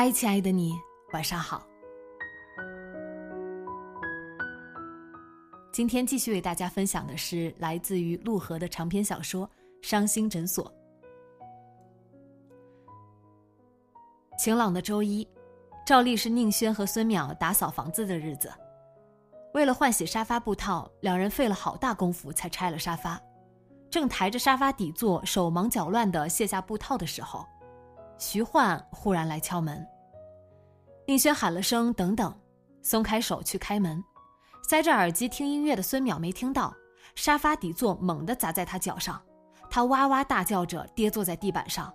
嗨，亲爱的你，晚上好。今天继续为大家分享的是来自于陆河的长篇小说《伤心诊所》。晴朗的周一，照例是宁轩和孙淼打扫房子的日子。为了换洗沙发布套，两人费了好大功夫才拆了沙发。正抬着沙发底座，手忙脚乱的卸下布套的时候。徐焕忽然来敲门，宁轩喊了声“等等”，松开手去开门，塞着耳机听音乐的孙淼没听到，沙发底座猛地砸在他脚上，他哇哇大叫着跌坐在地板上，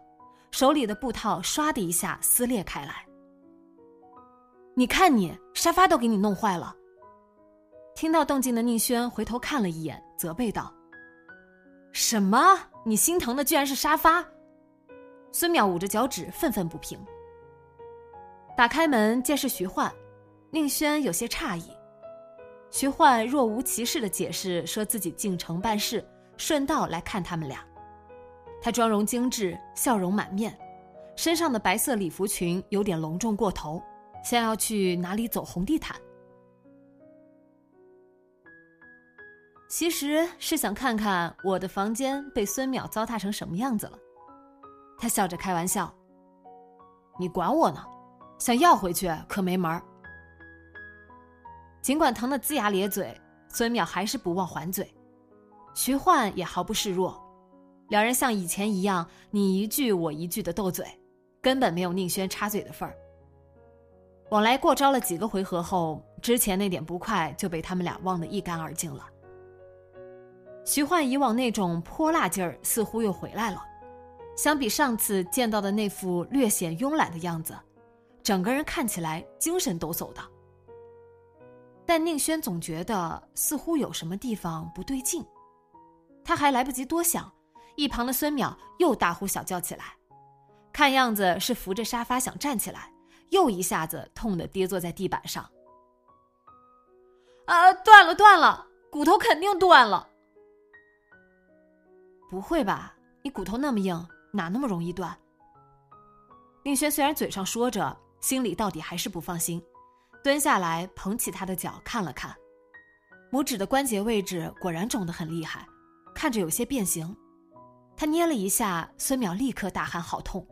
手里的布套唰的一下撕裂开来。你看你，沙发都给你弄坏了。听到动静的宁轩回头看了一眼，责备道：“什么？你心疼的居然是沙发？”孙淼捂着脚趾，愤愤不平。打开门，见是徐焕，宁轩有些诧异。徐焕若无其事的解释，说自己进城办事，顺道来看他们俩。他妆容精致，笑容满面，身上的白色礼服裙有点隆重过头，像要去哪里走红地毯。其实是想看看我的房间被孙淼糟蹋成什么样子了。他笑着开玩笑：“你管我呢，想要回去可没门儿。”尽管疼得龇牙咧嘴，孙淼还是不忘还嘴。徐焕也毫不示弱，两人像以前一样你一句我一句的斗嘴，根本没有宁轩插嘴的份儿。往来过招了几个回合后，之前那点不快就被他们俩忘得一干二净了。徐焕以往那种泼辣劲儿似乎又回来了。相比上次见到的那副略显慵懒的样子，整个人看起来精神抖擞的。但宁轩总觉得似乎有什么地方不对劲，他还来不及多想，一旁的孙淼又大呼小叫起来，看样子是扶着沙发想站起来，又一下子痛得跌坐在地板上。啊，断了断了，骨头肯定断了。不会吧，你骨头那么硬？哪那么容易断？宁轩虽然嘴上说着，心里到底还是不放心，蹲下来捧起他的脚看了看，拇指的关节位置果然肿得很厉害，看着有些变形。他捏了一下，孙淼立刻大喊：“好痛！”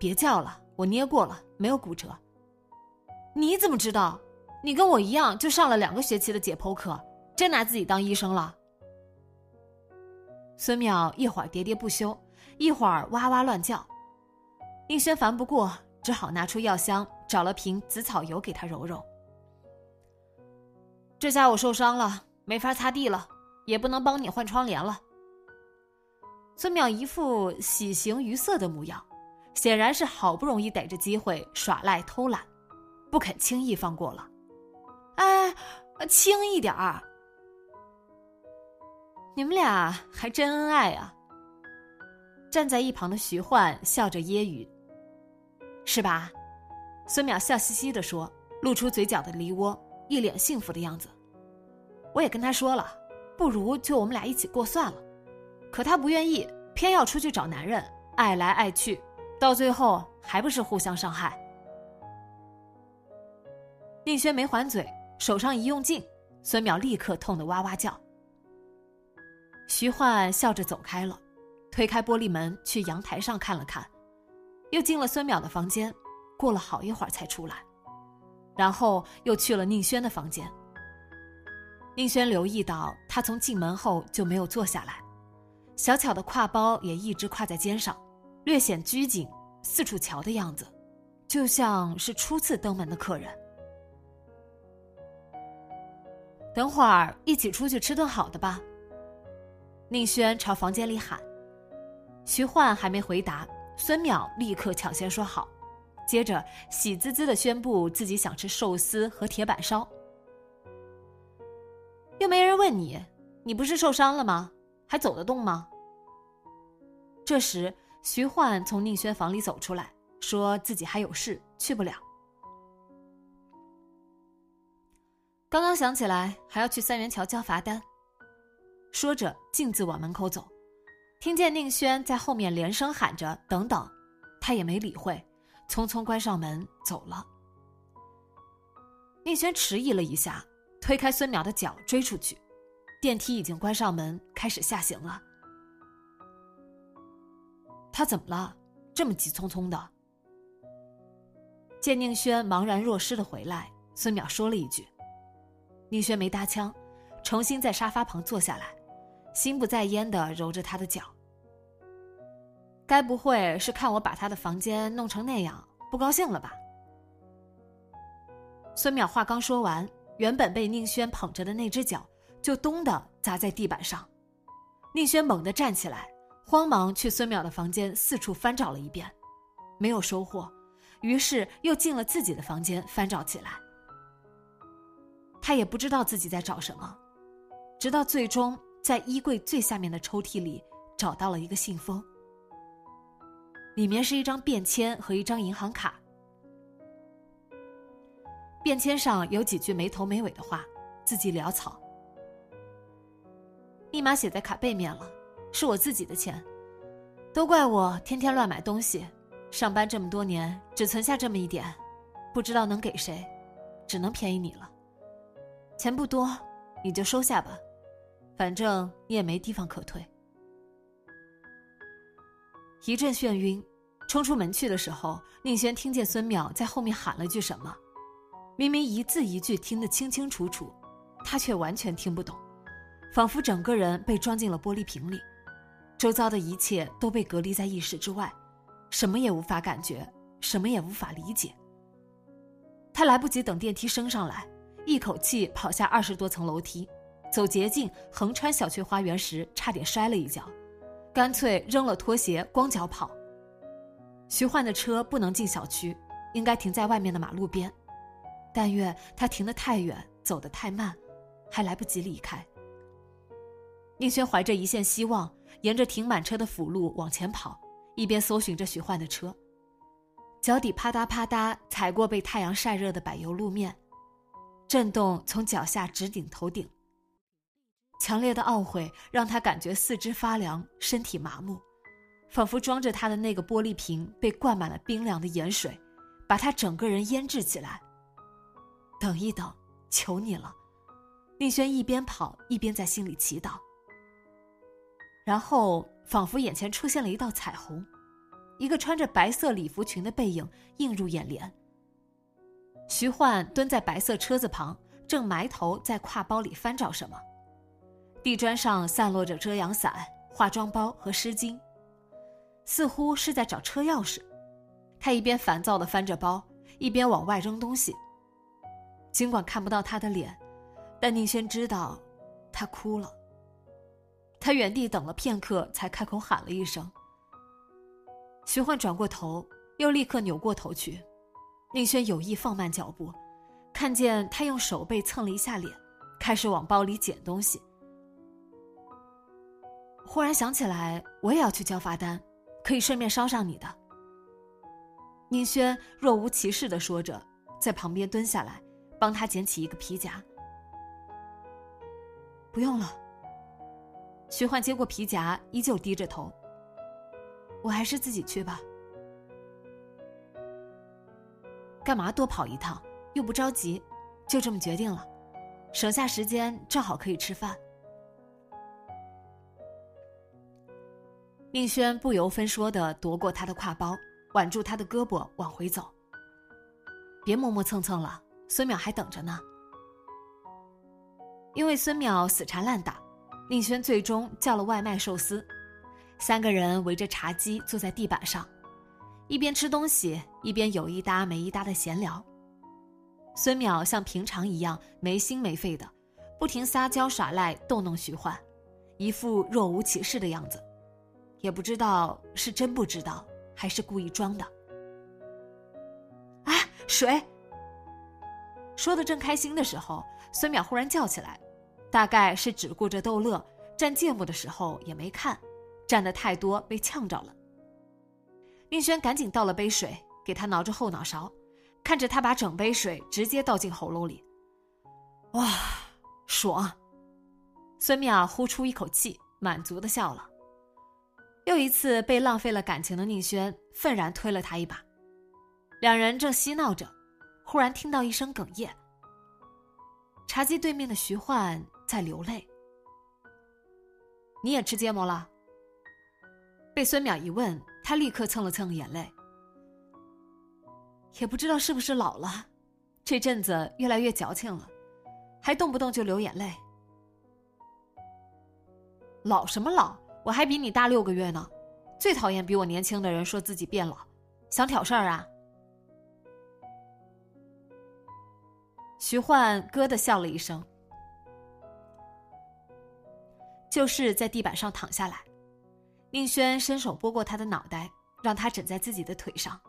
别叫了，我捏过了，没有骨折。你怎么知道？你跟我一样，就上了两个学期的解剖课，真拿自己当医生了？孙淼一会儿喋喋不休。一会儿哇哇乱叫，宁轩烦不过，只好拿出药箱，找了瓶紫草油给他揉揉。这下我受伤了，没法擦地了，也不能帮你换窗帘了。孙淼一副喜形于色的模样，显然是好不容易逮着机会耍赖偷懒，不肯轻易放过了。哎，轻一点儿！你们俩还真恩爱啊！站在一旁的徐焕笑着揶揄：“是吧？”孙淼笑嘻嘻的说，露出嘴角的梨窝，一脸幸福的样子。我也跟他说了，不如就我们俩一起过算了，可他不愿意，偏要出去找男人，爱来爱去，到最后还不是互相伤害。宁轩没还嘴，手上一用劲，孙淼立刻痛得哇哇叫。徐焕笑着走开了。推开玻璃门，去阳台上看了看，又进了孙淼的房间，过了好一会儿才出来，然后又去了宁轩的房间。宁轩留意到他从进门后就没有坐下来，小巧的挎包也一直挎在肩上，略显拘谨，四处瞧的样子，就像是初次登门的客人。等会儿一起出去吃顿好的吧。宁轩朝房间里喊。徐焕还没回答，孙淼立刻抢先说好，接着喜滋滋的宣布自己想吃寿司和铁板烧。又没人问你，你不是受伤了吗？还走得动吗？这时，徐焕从宁轩房里走出来，说自己还有事去不了。刚刚想起来还要去三元桥交罚单，说着径自往门口走。听见宁轩在后面连声喊着“等等”，他也没理会，匆匆关上门走了。宁轩迟疑了一下，推开孙淼的脚追出去，电梯已经关上门，开始下行了。他怎么了？这么急匆匆的？见宁轩茫然若失的回来，孙淼说了一句：“宁轩没搭腔，重新在沙发旁坐下来。”心不在焉的揉着他的脚。该不会是看我把他的房间弄成那样不高兴了吧？孙淼话刚说完，原本被宁轩捧着的那只脚就咚的砸在地板上。宁轩猛地站起来，慌忙去孙淼的房间四处翻找了一遍，没有收获，于是又进了自己的房间翻找起来。他也不知道自己在找什么，直到最终。在衣柜最下面的抽屉里找到了一个信封，里面是一张便签和一张银行卡。便签上有几句没头没尾的话，字迹潦草。密码写在卡背面了，是我自己的钱，都怪我天天乱买东西，上班这么多年只存下这么一点，不知道能给谁，只能便宜你了。钱不多，你就收下吧。反正你也没地方可退。一阵眩晕，冲出门去的时候，宁轩听见孙淼在后面喊了句什么，明明一字一句听得清清楚楚，他却完全听不懂，仿佛整个人被装进了玻璃瓶里，周遭的一切都被隔离在意识之外，什么也无法感觉，什么也无法理解。他来不及等电梯升上来，一口气跑下二十多层楼梯。走捷径横穿小区花园时，差点摔了一跤，干脆扔了拖鞋，光脚跑。徐焕的车不能进小区，应该停在外面的马路边，但愿他停得太远，走得太慢，还来不及离开。宁轩怀着一线希望，沿着停满车的辅路往前跑，一边搜寻着徐焕的车，脚底啪嗒啪嗒踩过被太阳晒热的柏油路面，震动从脚下直顶头顶。强烈的懊悔让他感觉四肢发凉，身体麻木，仿佛装着他的那个玻璃瓶被灌满了冰凉的盐水，把他整个人腌制起来。等一等，求你了！宁轩一边跑一边在心里祈祷。然后，仿佛眼前出现了一道彩虹，一个穿着白色礼服裙的背影映入眼帘。徐焕蹲在白色车子旁，正埋头在挎包里翻找什么。地砖上散落着遮阳伞、化妆包和湿巾，似乎是在找车钥匙。他一边烦躁地翻着包，一边往外扔东西。尽管看不到他的脸，但宁轩知道，他哭了。他原地等了片刻，才开口喊了一声。徐焕转过头，又立刻扭过头去。宁轩有意放慢脚步，看见他用手背蹭了一下脸，开始往包里捡东西。忽然想起来，我也要去交罚单，可以顺便捎上你的。宁轩若无其事的说着，在旁边蹲下来，帮他捡起一个皮夹。不用了。徐焕接过皮夹，依旧低着头。我还是自己去吧。干嘛多跑一趟？又不着急，就这么决定了，省下时间正好可以吃饭。宁轩不由分说的夺过他的挎包，挽住他的胳膊往回走。别磨磨蹭蹭了，孙淼还等着呢。因为孙淼死缠烂打，宁轩最终叫了外卖寿司。三个人围着茶几坐在地板上，一边吃东西，一边有一搭没一搭的闲聊。孙淼像平常一样没心没肺的，不停撒娇耍赖逗弄徐焕，一副若无其事的样子，也不知道是真不知道还是故意装的。哎，水！说的正开心的时候，孙淼忽然叫起来，大概是只顾着逗乐，蘸芥末的时候也没看，蘸的太多被呛着了。宁轩赶紧倒了杯水给他挠着后脑勺，看着他把整杯水直接倒进喉咙里，哇，爽！孙淼呼出一口气，满足的笑了。又一次被浪费了感情的宁轩愤然推了他一把，两人正嬉闹着。忽然听到一声哽咽，茶几对面的徐焕在流泪。你也吃芥末了？被孙淼一问，他立刻蹭了蹭眼泪。也不知道是不是老了，这阵子越来越矫情了，还动不动就流眼泪。老什么老？我还比你大六个月呢，最讨厌比我年轻的人说自己变老，想挑事儿啊？徐焕咯的笑了一声，就是在地板上躺下来。宁轩伸手拨过他的脑袋，让他枕在自己的腿上。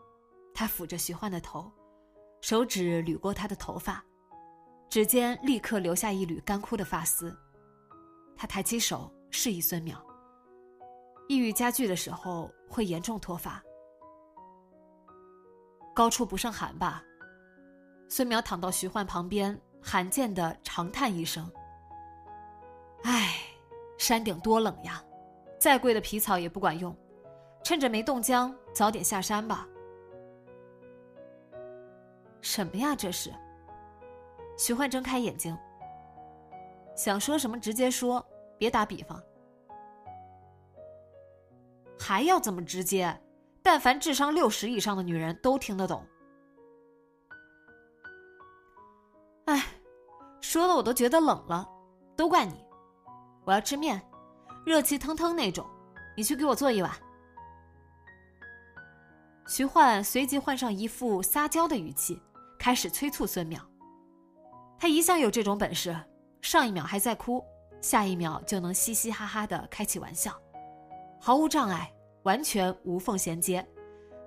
他抚着徐焕的头，手指捋过他的头发，指尖立刻留下一缕干枯的发丝。他抬起手示意孙淼：“抑郁加剧的时候会严重脱发，高处不胜寒吧。”孙淼躺到徐焕旁边，罕见的长叹一声：“唉，山顶多冷呀，再贵的皮草也不管用，趁着没冻僵，早点下山吧。”什么呀，这是？徐焕睁开眼睛，想说什么直接说，别打比方。还要这么直接？但凡智商六十以上的女人都听得懂。哎，说的我都觉得冷了，都怪你！我要吃面，热气腾腾那种，你去给我做一碗。徐焕随即换上一副撒娇的语气，开始催促孙淼。他一向有这种本事，上一秒还在哭，下一秒就能嘻嘻哈哈的开起玩笑，毫无障碍，完全无缝衔接，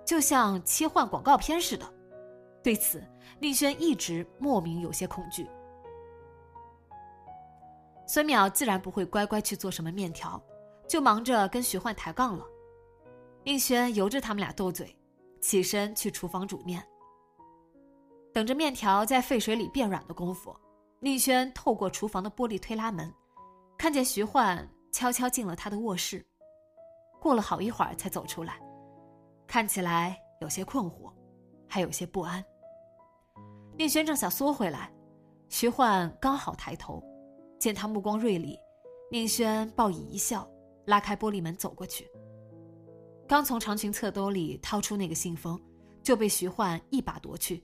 就像切换广告片似的。对此。令轩一直莫名有些恐惧。孙淼自然不会乖乖去做什么面条，就忙着跟徐焕抬杠了。令轩由着他们俩斗嘴，起身去厨房煮面。等着面条在沸水里变软的功夫，令轩透过厨房的玻璃推拉门，看见徐焕悄悄进了他的卧室。过了好一会儿才走出来，看起来有些困惑，还有些不安。宁轩正想缩回来，徐焕刚好抬头，见他目光锐利，宁轩报以一笑，拉开玻璃门走过去。刚从长裙侧兜里掏出那个信封，就被徐焕一把夺去。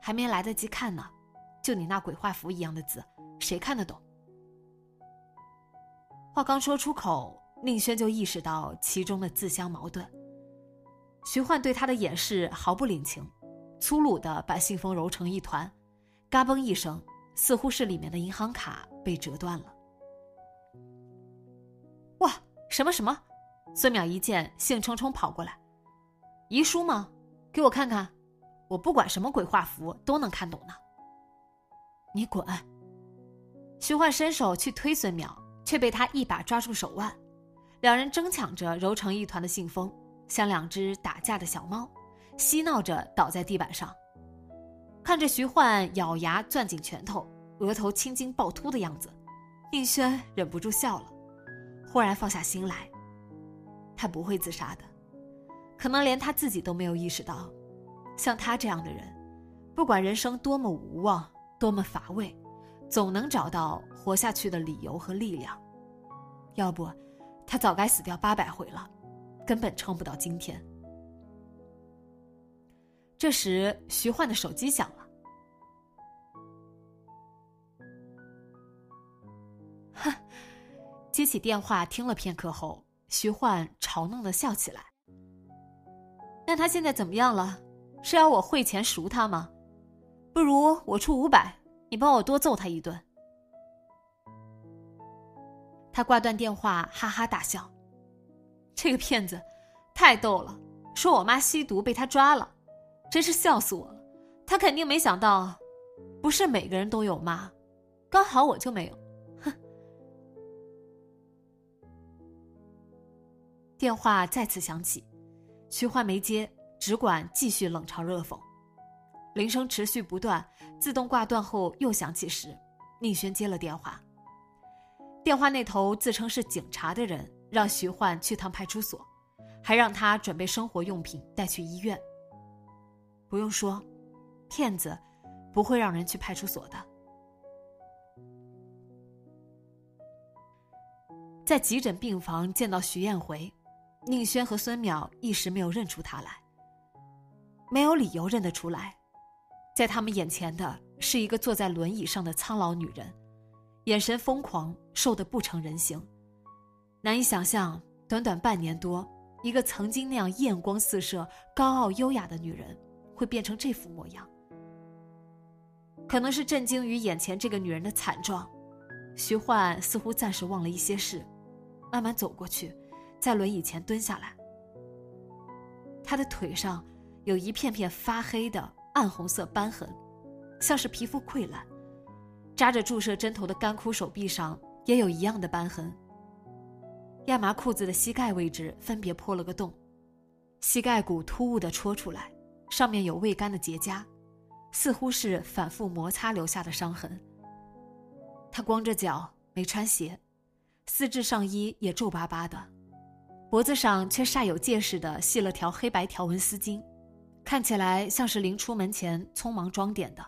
还没来得及看呢，就你那鬼画符一样的字，谁看得懂？话刚说出口，宁轩就意识到其中的自相矛盾。徐焕对他的掩饰毫不领情，粗鲁的把信封揉成一团，嘎嘣一声，似乎是里面的银行卡被折断了。哇，什么什么？孙淼一见，兴冲冲跑过来，遗书吗？给我看看，我不管什么鬼画符都能看懂呢。你滚！徐焕伸手去推孙淼，却被他一把抓住手腕，两人争抢着揉成一团的信封。像两只打架的小猫，嬉闹着倒在地板上。看着徐焕咬牙攥紧拳头，额头青筋暴突的样子，宁轩忍不住笑了，忽然放下心来。他不会自杀的，可能连他自己都没有意识到，像他这样的人，不管人生多么无望、多么乏味，总能找到活下去的理由和力量，要不，他早该死掉八百回了，根本撑不到今天。这时，徐焕的手机响了。哼，接起电话，听了片刻后，徐焕嘲弄的笑起来。那他现在怎么样了？是要我汇钱赎他吗？不如我出五百。你帮我多揍他一顿。他挂断电话，哈哈大笑。这个骗子，太逗了！说我妈吸毒被他抓了，真是笑死我了。他肯定没想到，不是每个人都有妈，刚好我就没有。哼！电话再次响起，徐焕没接，只管继续冷嘲热讽。铃声持续不断，自动挂断后又响起时，宁轩接了电话。电话那头自称是警察的人让徐焕去趟派出所，还让他准备生活用品带去医院。不用说，骗子不会让人去派出所的。在急诊病房见到徐艳回，宁轩和孙淼一时没有认出他来。没有理由认得出来。在他们眼前的是一个坐在轮椅上的苍老女人，眼神疯狂，瘦得不成人形。难以想象，短短半年多，一个曾经那样艳光四射、高傲优雅的女人，会变成这副模样。可能是震惊于眼前这个女人的惨状，徐焕似乎暂时忘了一些事，慢慢走过去，在轮椅前蹲下来。他的腿上有一片片发黑的。暗红色斑痕，像是皮肤溃烂；扎着注射针头的干枯手臂上也有一样的斑痕。亚麻裤子的膝盖位置分别破了个洞，膝盖骨突兀的戳出来，上面有未干的结痂，似乎是反复摩擦留下的伤痕。他光着脚，没穿鞋，丝质上衣也皱巴巴的，脖子上却煞有介事的系了条黑白条纹丝巾。看起来像是临出门前匆忙装点的，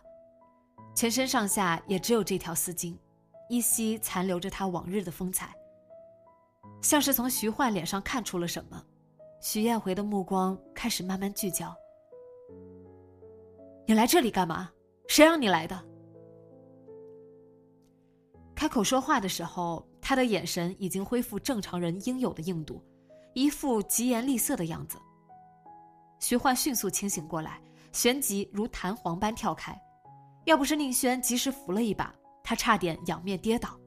全身上下也只有这条丝巾，依稀残留着他往日的风采。像是从徐焕脸上看出了什么，徐艳回的目光开始慢慢聚焦。你来这里干嘛？谁让你来的？开口说话的时候，他的眼神已经恢复正常人应有的硬度，一副疾言厉色的样子。徐焕迅速清醒过来，旋即如弹簧般跳开。要不是宁轩及时扶了一把，他差点仰面跌倒。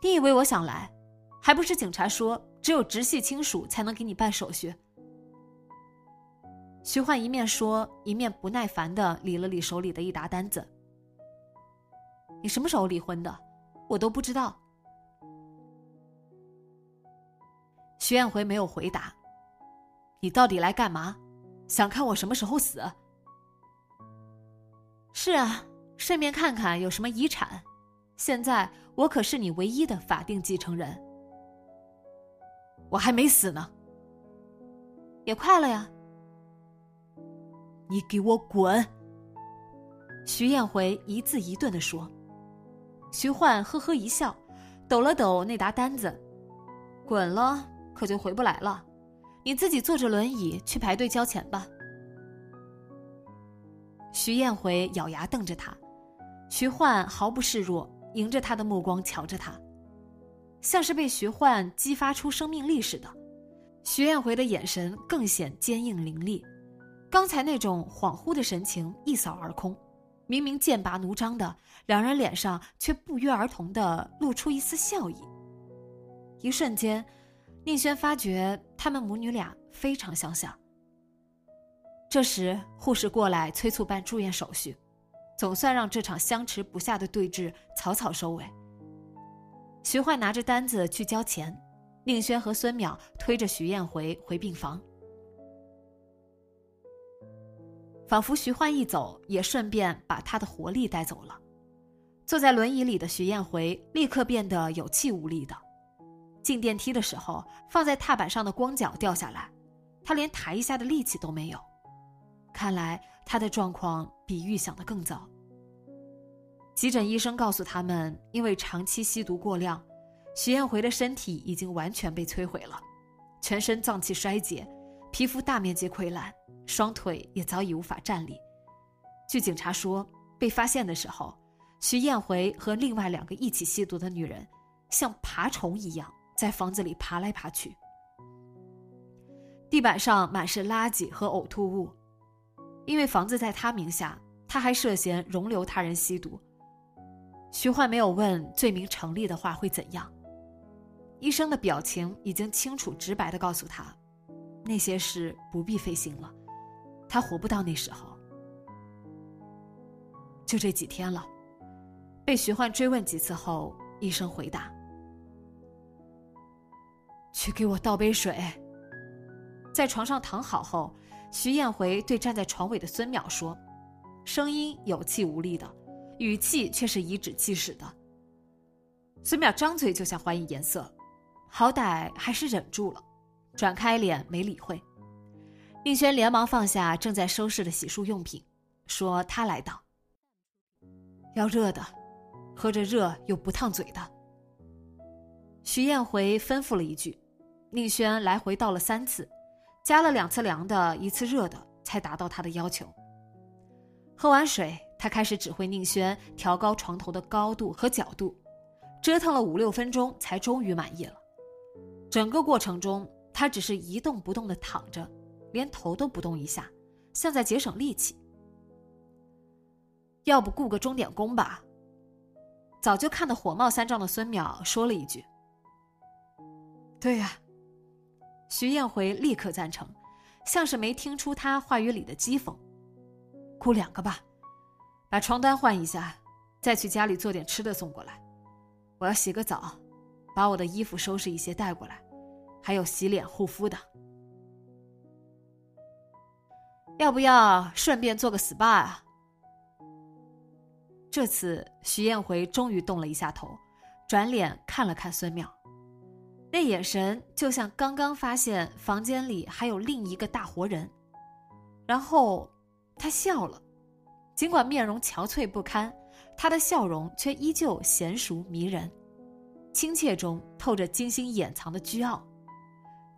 你以为我想来，还不是警察说只有直系亲属才能给你办手续？徐焕一面说，一面不耐烦的理了理手里的一沓单子。你什么时候离婚的？我都不知道。徐艳回没有回答。你到底来干嘛？想看我什么时候死？是啊，顺便看看有什么遗产。现在我可是你唯一的法定继承人。我还没死呢，也快了呀。你给我滚！徐艳回一字一顿的说。徐焕呵呵一笑，抖了抖那沓单子，滚了可就回不来了。你自己坐着轮椅去排队交钱吧。徐艳回咬牙瞪着他，徐焕毫不示弱，迎着他的目光瞧着他，像是被徐焕激发出生命力似的。徐艳回的眼神更显坚硬凌厉，刚才那种恍惚的神情一扫而空，明明剑拔弩张的，两人脸上却不约而同的露出一丝笑意。一瞬间。宁轩发觉他们母女俩非常相像。这时，护士过来催促办住院手续，总算让这场相持不下的对峙草草收尾。徐焕拿着单子去交钱，宁轩和孙淼推着徐艳回回病房，仿佛徐焕一走，也顺便把他的活力带走了。坐在轮椅里的徐艳回立刻变得有气无力的。进电梯的时候，放在踏板上的光脚掉下来，他连抬一下的力气都没有。看来他的状况比预想的更糟。急诊医生告诉他们，因为长期吸毒过量，徐艳回的身体已经完全被摧毁了，全身脏器衰竭，皮肤大面积溃烂，双腿也早已无法站立。据警察说，被发现的时候，徐艳回和另外两个一起吸毒的女人，像爬虫一样在房子里爬来爬去。地板上满是垃圾和呕吐物，因为房子在他名下，他还涉嫌容留他人吸毒。徐焕没有问罪名成立的话会怎样。医生的表情已经清楚直白的告诉他，那些事不必费心了，他活不到那时候。就这几天了，被徐焕追问几次后，医生回答：“去给我倒杯水。”在床上躺好后，徐艳回对站在床尾的孙淼说，声音有气无力的，语气却是颐指气使的。孙淼张嘴就想还以颜色，好歹还是忍住了，转开脸没理会。宁轩连忙放下正在收拾的洗漱用品，说他来倒。要热的，喝着热又不烫嘴的。徐艳回吩咐了一句，宁轩来回倒了三次。加了两次凉的，一次热的，才达到他的要求。喝完水，他开始指挥宁轩调高床头的高度和角度，折腾了五六分钟，才终于满意了。整个过程中，他只是一动不动的躺着，连头都不动一下，像在节省力气。要不雇个钟点工吧？早就看得火冒三丈的孙淼说了一句：“对呀。”徐艳回立刻赞成，像是没听出他话语里的讥讽。雇两个吧，把床单换一下，再去家里做点吃的送过来。我要洗个澡，把我的衣服收拾一些带过来，还有洗脸护肤的。要不要顺便做个 SPA 啊？这次徐艳回终于动了一下头，转脸看了看孙淼。那眼神就像刚刚发现房间里还有另一个大活人，然后他笑了，尽管面容憔悴不堪，他的笑容却依旧娴熟迷人，亲切中透着精心掩藏的倨傲，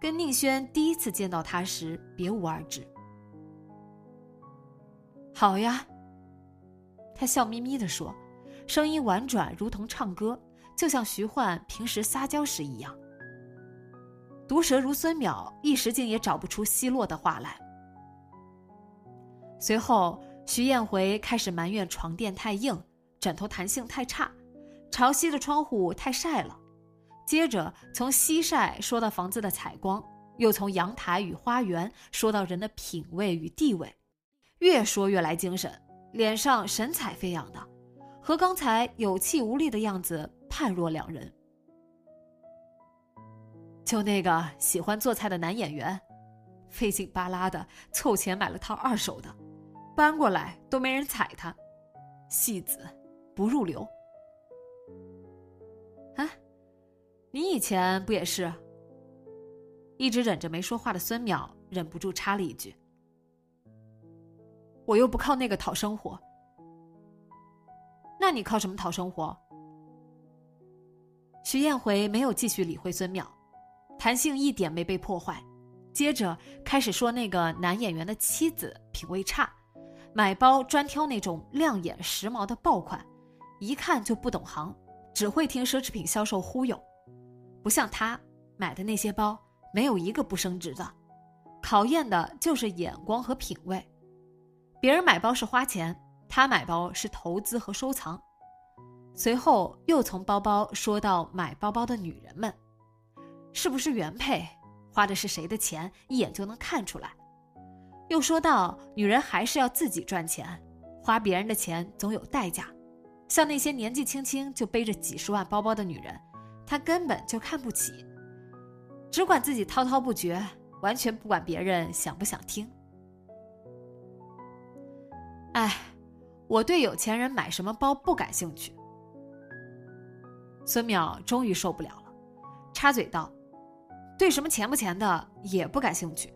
跟宁轩第一次见到他时别无二致。好呀，他笑眯眯地说，声音婉转如同唱歌，就像徐焕平时撒娇时一样。毒舌如孙淼，一时竟也找不出奚落的话来。随后，徐艳回开始埋怨床垫太硬，枕头弹性太差，朝西的窗户太晒了。接着从西晒说到房子的采光，又从阳台与花园说到人的品味与地位，越说越来精神，脸上神采飞扬的，和刚才有气无力的样子判若两人。就那个喜欢做菜的男演员，费劲巴拉的凑钱买了套二手的，搬过来都没人踩他，戏子不入流。啊，你以前不也是？一直忍着没说话的孙淼忍不住插了一句：“我又不靠那个讨生活，那你靠什么讨生活？”徐艳回没有继续理会孙淼。弹性一点没被破坏，接着开始说那个男演员的妻子品味差，买包专挑那种亮眼时髦的爆款，一看就不懂行，只会听奢侈品销售忽悠，不像他买的那些包没有一个不升值的，考验的就是眼光和品味。别人买包是花钱，他买包是投资和收藏。随后又从包包说到买包包的女人们。是不是原配，花的是谁的钱，一眼就能看出来。又说到，女人还是要自己赚钱，花别人的钱总有代价。像那些年纪轻轻就背着几十万包包的女人，他根本就看不起，只管自己滔滔不绝，完全不管别人想不想听。哎，我对有钱人买什么包不感兴趣。孙淼终于受不了了，插嘴道。对什么钱不钱的也不感兴趣。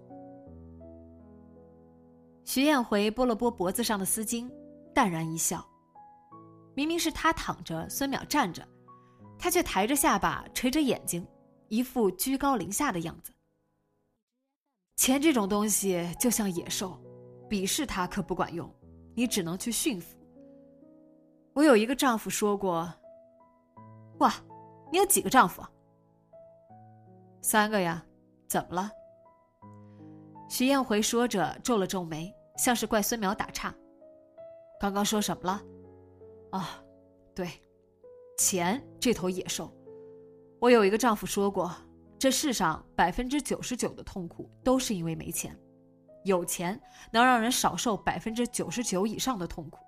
徐艳回拨了拨脖子上的丝巾，淡然一笑。明明是他躺着，孙淼站着，他却抬着下巴，垂着眼睛，一副居高临下的样子。钱这种东西就像野兽，鄙视它可不管用，你只能去驯服。我有一个丈夫说过。哇，你有几个丈夫啊？三个呀，怎么了？徐艳回说着，皱了皱眉，像是怪孙苗打岔。刚刚说什么了？啊，对，钱这头野兽。我有一个丈夫说过，这世上百分之九十九的痛苦都是因为没钱，有钱能让人少受百分之九十九以上的痛苦。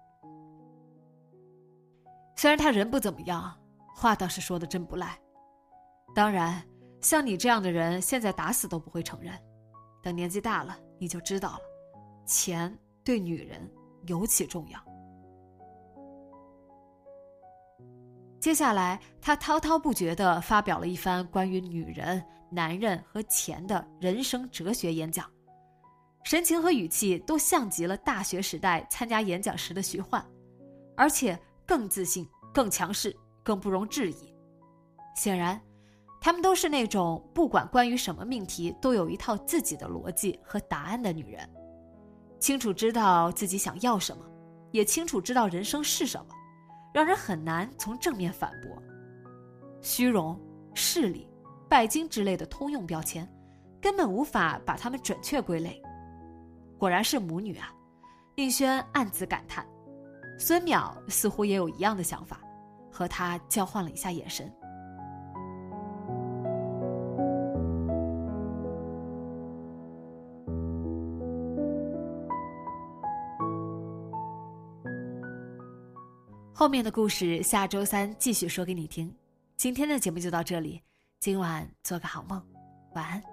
虽然他人不怎么样。话倒是说的真不赖，当然，像你这样的人，现在打死都不会承认。等年纪大了，你就知道了，钱对女人尤其重要。接下来，他滔滔不绝的发表了一番关于女人、男人和钱的人生哲学演讲，神情和语气都像极了大学时代参加演讲时的徐焕，而且更自信、更强势。更不容置疑。显然，她们都是那种不管关于什么命题都有一套自己的逻辑和答案的女人，清楚知道自己想要什么，也清楚知道人生是什么，让人很难从正面反驳。虚荣、势力、拜金之类的通用标签，根本无法把她们准确归类。果然是母女啊！宁轩暗自感叹。孙淼似乎也有一样的想法。和他交换了一下眼神。后面的故事下周三继续说给你听。今天的节目就到这里，今晚做个好梦，晚安。